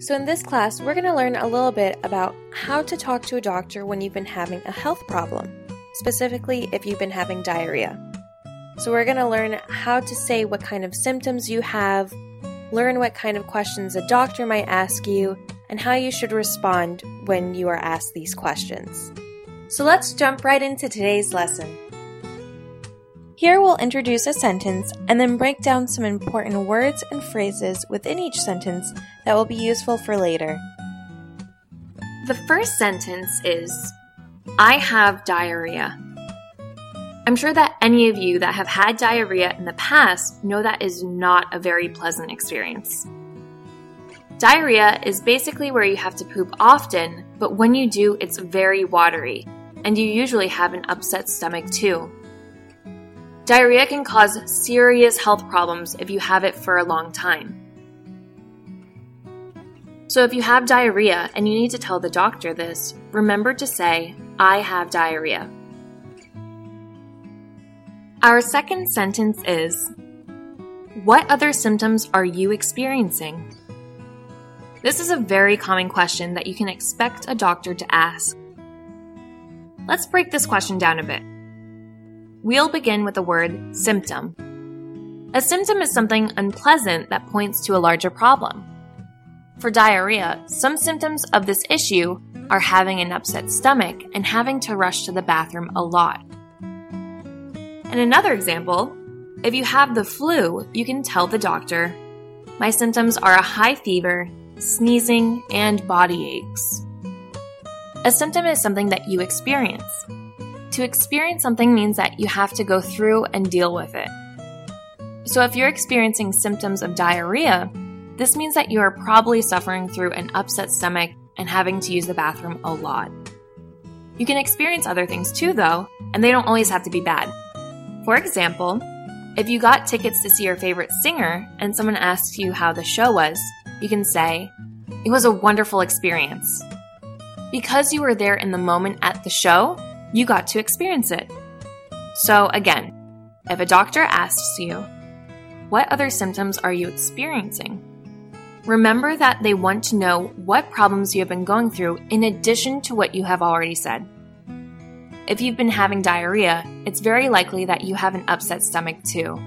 So, in this class, we're going to learn a little bit about how to talk to a doctor when you've been having a health problem, specifically if you've been having diarrhea. So, we're going to learn how to say what kind of symptoms you have, learn what kind of questions a doctor might ask you, and how you should respond when you are asked these questions. So, let's jump right into today's lesson. Here we'll introduce a sentence and then break down some important words and phrases within each sentence that will be useful for later. The first sentence is I have diarrhea. I'm sure that any of you that have had diarrhea in the past know that is not a very pleasant experience. Diarrhea is basically where you have to poop often, but when you do, it's very watery, and you usually have an upset stomach too. Diarrhea can cause serious health problems if you have it for a long time. So, if you have diarrhea and you need to tell the doctor this, remember to say, I have diarrhea. Our second sentence is What other symptoms are you experiencing? This is a very common question that you can expect a doctor to ask. Let's break this question down a bit. We'll begin with the word symptom. A symptom is something unpleasant that points to a larger problem. For diarrhea, some symptoms of this issue are having an upset stomach and having to rush to the bathroom a lot. And another example, if you have the flu, you can tell the doctor, My symptoms are a high fever, sneezing, and body aches. A symptom is something that you experience. To experience something means that you have to go through and deal with it. So, if you're experiencing symptoms of diarrhea, this means that you are probably suffering through an upset stomach and having to use the bathroom a lot. You can experience other things too, though, and they don't always have to be bad. For example, if you got tickets to see your favorite singer and someone asks you how the show was, you can say, It was a wonderful experience. Because you were there in the moment at the show, you got to experience it. So, again, if a doctor asks you, What other symptoms are you experiencing? Remember that they want to know what problems you have been going through in addition to what you have already said. If you've been having diarrhea, it's very likely that you have an upset stomach too.